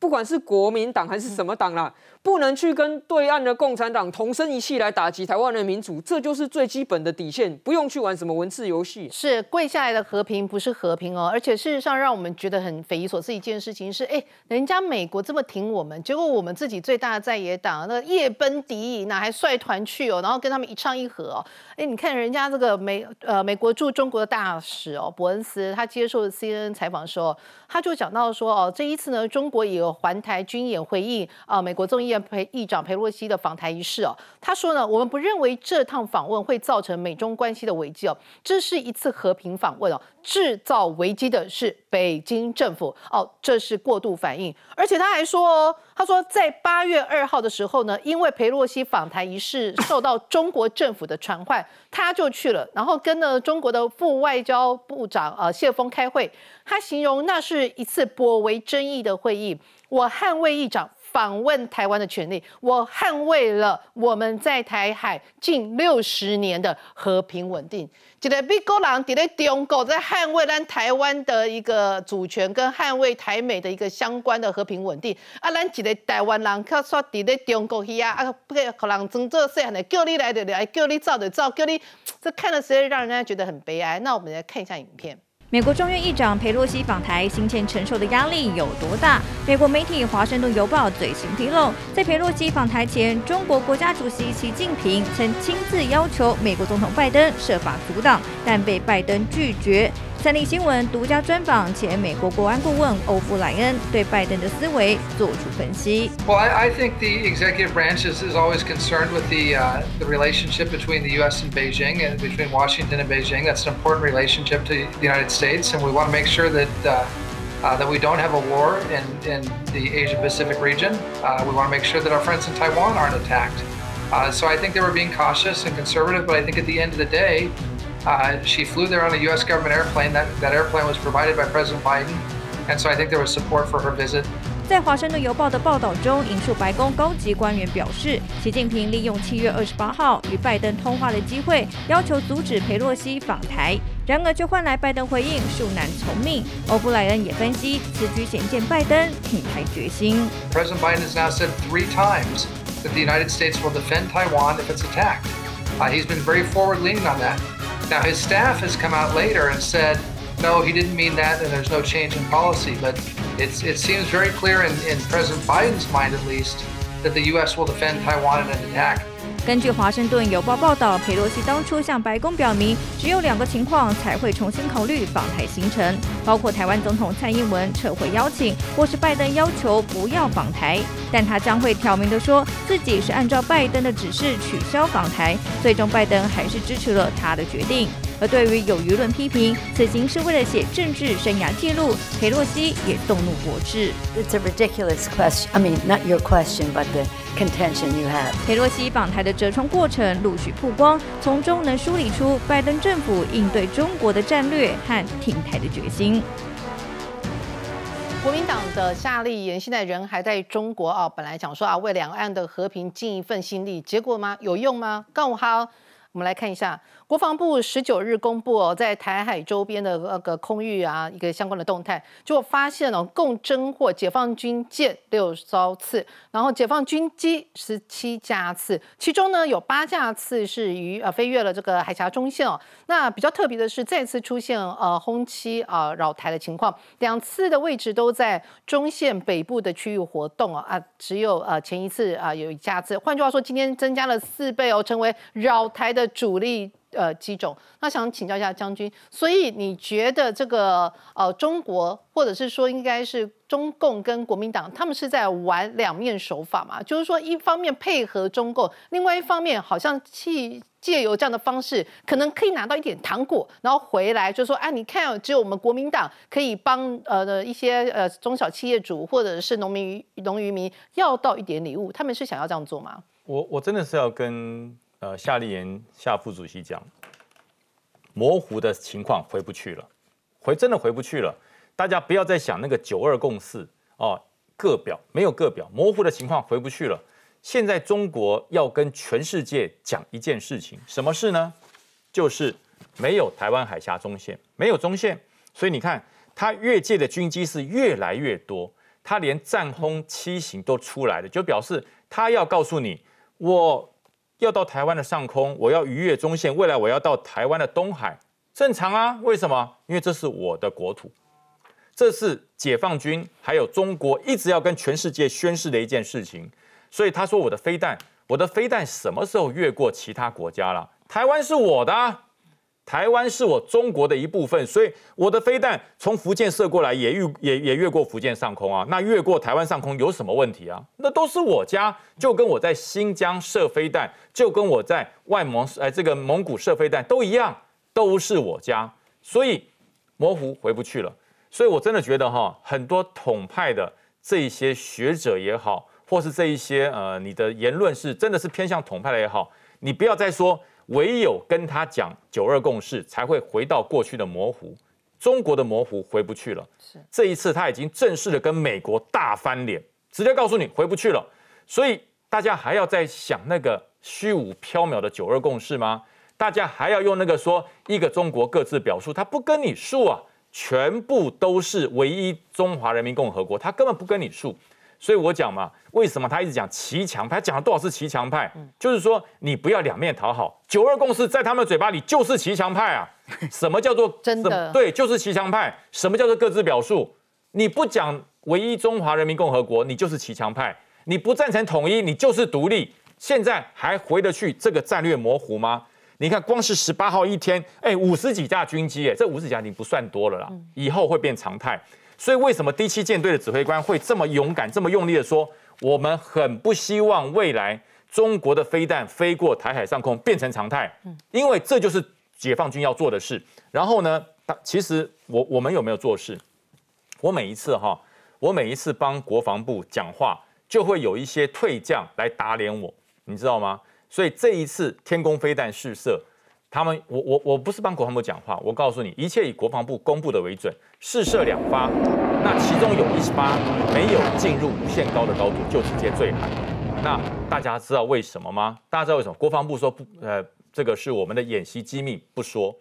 不管是国民党还是什么党啦，不能去跟对岸的共产党同声一气来打击台湾的民主，这就是最基本的底线，不用去玩什么文字游戏。是跪下来的和平不是和平哦，而且事实上让我们觉得很匪夷所思一件事情是，哎，人家美国这么挺我们，结果我们自己最大的在野党那夜奔敌营，那还率团去哦，然后跟他们一唱一和哦，哎，你看人家这个美呃美国驻中国的大使哦伯恩斯，他接受 CNN 采访的时候，他就讲到说哦，这一次呢，中国也有。环台军演回应啊，美国众议院裴议长佩洛西的访台仪式哦，他说呢，我们不认为这趟访问会造成美中关系的危机哦，这是一次和平访问哦，制造危机的是北京政府哦，这是过度反应，而且他还说哦，他说在八月二号的时候呢，因为佩洛西访台仪式受到中国政府的传唤，他就去了，然后跟了中国的副外交部长呃谢峰开会，他形容那是一次颇为争议的会议。我捍卫议长访问台湾的权利，我捍卫了我们在台海近六十年的和平稳定。一个美国人在中国在捍卫咱台湾的一个主权，跟捍卫台美的一个相关的和平稳定。啊，咱一个台湾人，却说在中国去啊，啊，不可能装作细汉的，叫你来就来，叫你走就走，叫你，这看了实在让人家觉得很悲哀。那我们来看一下影片。美国众院议长佩洛西访台，行前承受的压力有多大？美国媒体《华盛顿邮报》最新披露，在佩洛西访台前，中国国家主席习近平曾亲自要求美国总统拜登设法阻挡，但被拜登拒绝。三立新闻独家专访前美国国安顾问欧布莱恩，对拜登的思维做出分析。Well, I, I think the executive branch is, is always concerned with the uh, the relationship between the U.S. and Beijing and between Washington and Beijing. That's an important relationship to the United States, and we want to make sure that. Uh, uh, that we don't have a war in, in the Asia Pacific region. Uh, we want to make sure that our friends in Taiwan aren't attacked. Uh, so I think they were being cautious and conservative, but I think at the end of the day, uh, she flew there on a U.S. government airplane. That, that airplane was provided by President Biden. And so I think there was support for her visit. 在《华盛顿邮报》的报道中，引述白宫高级官员表示，习近平利用七月二十八号与拜登通话的机会，要求阻止佩洛西访台。然而，却换来拜登回应恕难从命。欧布莱恩也分析，此举显见拜登挺台决心。President Biden has now said three times that the United States will defend Taiwan if it's attacked. Uh, he's been very forward-leaning on that. Now, his staff has come out later and said, no, he didn't mean that, and there's no change in policy. But it seems very clear in, in President Biden's mind, at least, that the U.S. will defend Taiwan in an attack. 根据《华盛顿邮报》报道，佩洛西当初向白宫表明，只有两个情况才会重新考虑访台行程，包括台湾总统蔡英文撤回邀请，或是拜登要求不要访台。但他将会挑明的说自己是按照拜登的指示取消访台，最终拜登还是支持了他的决定。而对于有舆论批评此行是为了写政治生涯记录，佩洛西也动怒驳斥。It's a ridiculous question. I mean, not your question, but the contention you have. 佩洛西访台的折冲过程陆续曝光，从中能梳理出拜登政府应对中国的战略和挺台的决心。国民党的夏立言现在人还在中国啊，本来讲说啊为两岸的和平尽一份心力，结果吗？有用吗？刚好，我们来看一下。国防部十九日公布哦，在台海周边的那个空域啊，一个相关的动态，就发现哦，共侦获解放军舰六艘次，然后解放军机十七架次，其中呢有八架次是于呃飞越了这个海峡中线哦。那比较特别的是，再次出现呃轰七啊扰台的情况，两次的位置都在中线北部的区域活动哦啊，只有呃前一次啊有一架次，换句话说，今天增加了四倍哦，成为扰台的主力。呃，机种，那想请教一下将军，所以你觉得这个呃，中国或者是说应该是中共跟国民党，他们是在玩两面手法嘛？就是说，一方面配合中共，另外一方面好像去借由这样的方式，可能可以拿到一点糖果，然后回来就说，哎，你看，只有我们国民党可以帮呃的一些呃中小企业主或者是农民农渔民要到一点礼物，他们是想要这样做吗？我我真的是要跟。呃，夏立言夏副主席讲，模糊的情况回不去了，回真的回不去了。大家不要再想那个九二共识哦，个表没有个表，模糊的情况回不去了。现在中国要跟全世界讲一件事情，什么事呢？就是没有台湾海峡中线，没有中线，所以你看，它越界的军机是越来越多，它连战轰七型都出来了，就表示它要告诉你我。要到台湾的上空，我要逾越中线，未来我要到台湾的东海，正常啊？为什么？因为这是我的国土，这是解放军还有中国一直要跟全世界宣示的一件事情。所以他说我的飞弹，我的飞弹什么时候越过其他国家了？台湾是我的。台湾是我中国的一部分，所以我的飞弹从福建射过来，也越也也越过福建上空啊。那越过台湾上空有什么问题啊？那都是我家，就跟我在新疆射飞弹，就跟我在外蒙哎这个蒙古射飞弹都一样，都是我家。所以模糊回不去了。所以我真的觉得哈，很多统派的这一些学者也好，或是这一些呃你的言论是真的是偏向统派的也好，你不要再说。唯有跟他讲九二共识，才会回到过去的模糊。中国的模糊回不去了。是这一次，他已经正式的跟美国大翻脸，直接告诉你回不去了。所以大家还要再想那个虚无缥缈的九二共识吗？大家还要用那个说一个中国各自表述？他不跟你数啊，全部都是唯一中华人民共和国，他根本不跟你数。所以我讲嘛，为什么他一直讲骑墙派？讲了多少次骑墙派？就是说你不要两面讨好。九二共识在他们嘴巴里就是骑墙派啊！什么叫做 真的？对，就是骑墙派。什么叫做各自表述？你不讲唯一中华人民共和国，你就是骑墙派；你不赞成统一，你就是独立。现在还回得去这个战略模糊吗？你看，光是十八号一天，哎，五十几架军机，哎，这五十架已经不算多了啦，以后会变常态。所以为什么第七舰队的指挥官会这么勇敢、这么用力的说，我们很不希望未来中国的飞弹飞过台海上空变成常态？因为这就是解放军要做的事。然后呢，其实我我们有没有做事？我每一次哈，我每一次帮国防部讲话，就会有一些退将来打脸我，你知道吗？所以这一次天宫飞弹试射，他们我我我不是帮国防部讲话，我告诉你，一切以国防部公布的为准。试射两发，那其中有一十八没有进入无限高的高度，就直接坠海。那大家知道为什么吗？大家知道为什么？国防部说不，呃，这个是我们的演习机密，不说。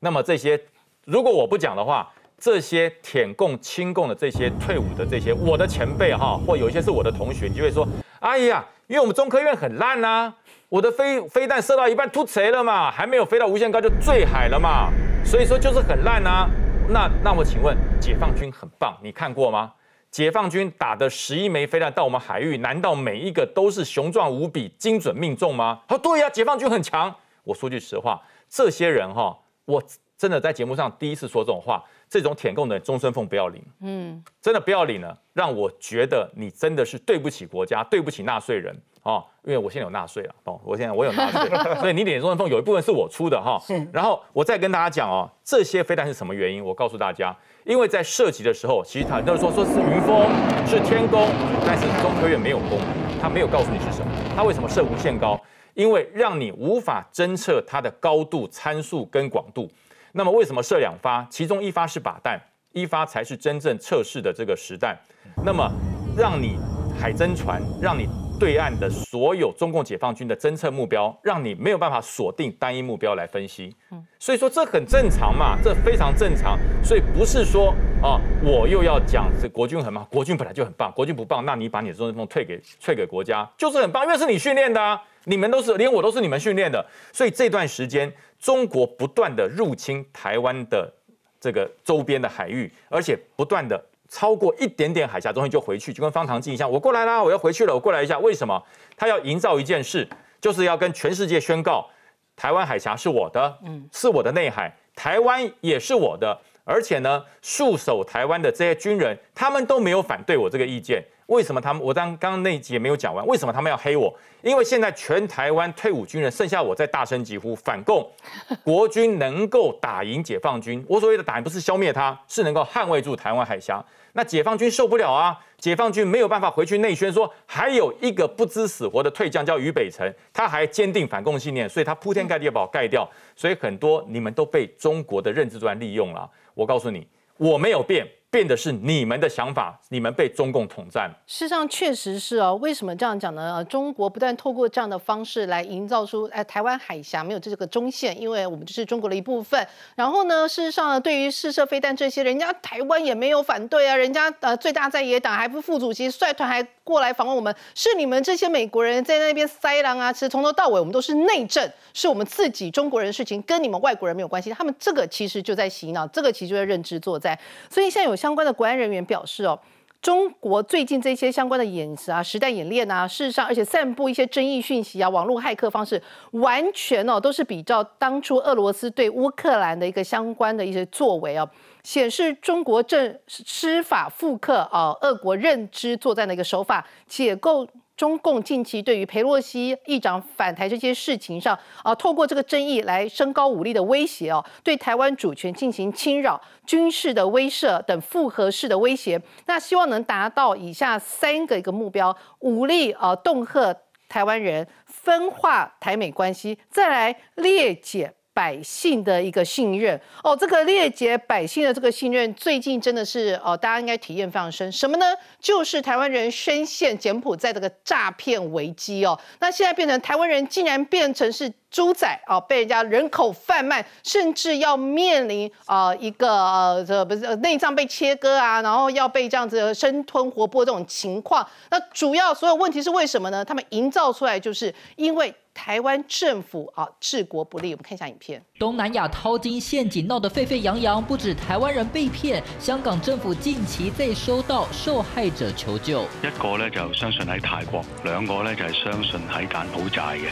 那么这些，如果我不讲的话，这些舔共亲共的这些退伍的这些我的前辈哈，或有一些是我的同学，你就会说，哎呀，因为我们中科院很烂呐。我的飞飞弹射到一半突锤了嘛，还没有飞到无限高就坠海了嘛，所以说就是很烂啊。那那我请问，解放军很棒，你看过吗？解放军打的十一枚飞弹到我们海域，难道每一个都是雄壮无比、精准命中吗？他说对呀，解放军很强。我说句实话，这些人哈，我真的在节目上第一次说这种话，这种舔共的终身俸不要领，嗯，真的不要领了，让我觉得你真的是对不起国家，对不起纳税人。哦，因为我现在有纳税了，哦，我现在我有纳税，所以你领中身俸有一部分是我出的哈。然后我再跟大家讲哦，这些飞弹是什么原因？我告诉大家，因为在射击的时候，其实很多人说说是云峰，是天宫，但是中科院没有公布，他没有告诉你是什么。他为什么射无限高？因为让你无法侦测它的高度参数跟广度。那么为什么射两发？其中一发是靶弹，一发才是真正测试的这个实弹。那么让你海侦船，让你对岸的所有中共解放军的侦测目标，让你没有办法锁定单一目标来分析。嗯，所以说这很正常嘛，这非常正常。所以不是说啊，我又要讲这国军很棒，国军本来就很棒，国军不棒，那你把你的中身俸退给退给国家，就是很棒，因为是你训练的啊，你们都是连我都是你们训练的。所以这段时间，中国不断的入侵台湾的这个周边的海域，而且不断的。超过一点点海峡中心就回去，就跟方唐镜一样，我过来啦，我要回去了，我过来一下。为什么？他要营造一件事，就是要跟全世界宣告，台湾海峡是我的，嗯，是我的内海，台湾也是我的。而且呢，戍守台湾的这些军人，他们都没有反对我这个意见。为什么他们？我刚刚刚那一集也没有讲完，为什么他们要黑我？因为现在全台湾退伍军人剩下我在大声疾呼反共，国军能够打赢解放军。我所谓的打赢不是消灭他，是能够捍卫住台湾海峡。那解放军受不了啊！解放军没有办法回去内宣说，还有一个不知死活的退将叫于北辰，他还坚定反共信念，所以他铺天盖地要把我盖掉。所以很多你们都被中国的认知专利用了。我告诉你，我没有变。变的是你们的想法，你们被中共统战。事实上，确实是哦。为什么这样讲呢？中国不断透过这样的方式来营造出，哎，台湾海峡没有这个中线，因为我们就是中国的一部分。然后呢，事实上，对于试射飞弹这些，人家台湾也没有反对啊，人家呃最大在野党还不副主席率团还过来访问我们，是你们这些美国人在那边塞狼啊！其实从头到尾我们都是内政，是我们自己中国人的事情，跟你们外国人没有关系。他们这个其实就在洗脑，这个其实就在认知作战。所以现在有。相关的国安人员表示，哦，中国最近这些相关的演习啊、实弹演练啊，事实上，而且散布一些争议讯息啊、网络骇客方式，完全哦都是比照当初俄罗斯对乌克兰的一个相关的一些作为哦，显示中国正施法复刻啊俄国认知作战的一个手法，解构。中共近期对于佩洛西议长反台这些事情上，啊，透过这个争议来升高武力的威胁哦，对台湾主权进行侵扰、军事的威慑等复合式的威胁，那希望能达到以下三个一个目标：武力啊恫吓台湾人，分化台美关系，再来裂解。百姓的一个信任哦，这个裂解百姓的这个信任，最近真的是哦，大家应该体验非常深。什么呢？就是台湾人深陷柬埔寨这个诈骗危机哦。那现在变成台湾人竟然变成是猪仔哦，被人家人口贩卖，甚至要面临啊一个呃这不是内脏被切割啊，然后要被这样子生吞活剥这种情况。那主要所有问题是为什么呢？他们营造出来就是因为。台湾政府啊治国不利，我们看一下影片。东南亚淘金陷阱闹得沸沸扬扬，不止台湾人被骗，香港政府近期再收到受害者求救。一个咧就相信喺泰国，两个咧就系相信喺柬埔寨嘅。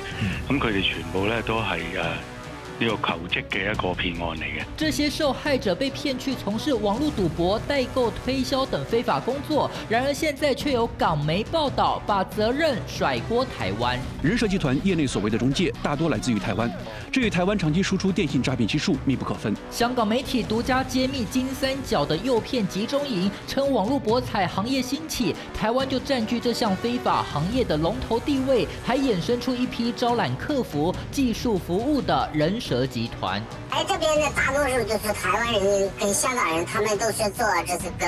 咁佢哋全部咧都系诶呢個求職嘅一個騙案嚟嘅。這些受害者被騙去從事網絡賭博、代購、推銷等非法工作，然而現在卻有港媒報道，把責任甩鍋台灣。人社集團業內所謂的中介，大多來自於台灣，這與台灣長期輸出電信詐騙技術密不可分。香港媒體獨家揭秘金三角的誘騙集中營，稱網絡博彩行業興起，台灣就佔據這項非法行業的龍頭地位，還衍生出一批招攬客服、技術服務的人蛇集团，哎，这边的大多数就是台湾人跟香港人，他们都是做这个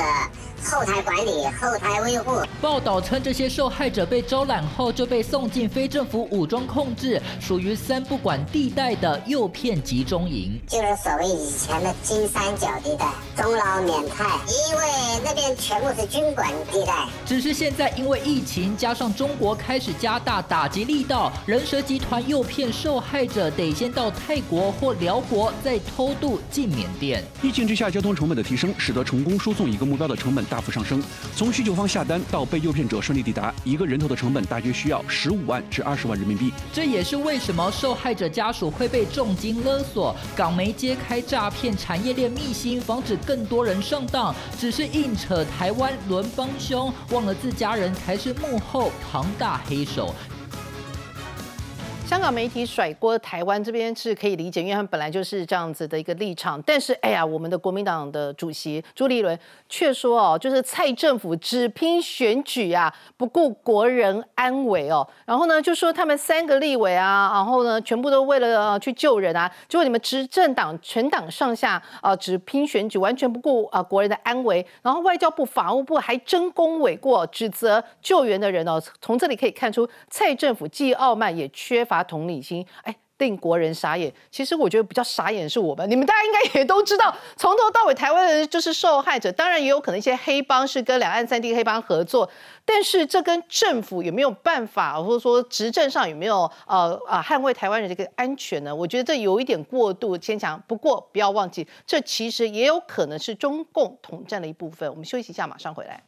後台管理、后台维护。报道称，这些受害者被招揽后就被送进非政府武装控制，属于三不管地带的诱骗集中营。就是所谓以前的金三角地带，中老缅泰，因为那边全部是军管地带。只是现在因为疫情加上中国开始加大打击力道，人蛇集团诱骗受害者得先到泰国或辽国，再偷渡进缅甸。疫情之下，交通成本的提升，使得成功输送一个目标的成本大幅上升。从需求方下单到被诱骗者顺利抵达，一个人头的成本大约需要十五万至二十万人民币。这也是为什么受害者家属会被重金勒索。港媒揭开诈骗产业链秘辛，防止更多人上当，只是硬扯台湾轮帮凶，忘了自家人才是幕后庞大黑手。香港媒体甩锅台湾这边是可以理解，因为他们本来就是这样子的一个立场。但是，哎呀，我们的国民党的主席朱立伦却说哦，就是蔡政府只拼选举啊，不顾国人安危哦。然后呢，就说他们三个立委啊，然后呢，全部都为了去救人啊。结果你们执政党全党上下啊，只拼选举，完全不顾啊国人的安危。然后外交部、法务部還爭功諉過，指责救援的人哦。从这里可以看出，蔡政府既傲慢，也缺乏。同理心，哎，令国人傻眼。其实我觉得比较傻眼是我们，你们大家应该也都知道，从头到尾台湾人就是受害者。当然也有可能一些黑帮是跟两岸三地黑帮合作，但是这跟政府有没有办法，或者说执政上有没有呃啊捍卫台湾人这个安全呢？我觉得这有一点过度牵强。不过不要忘记，这其实也有可能是中共统战的一部分。我们休息一下，马上回来。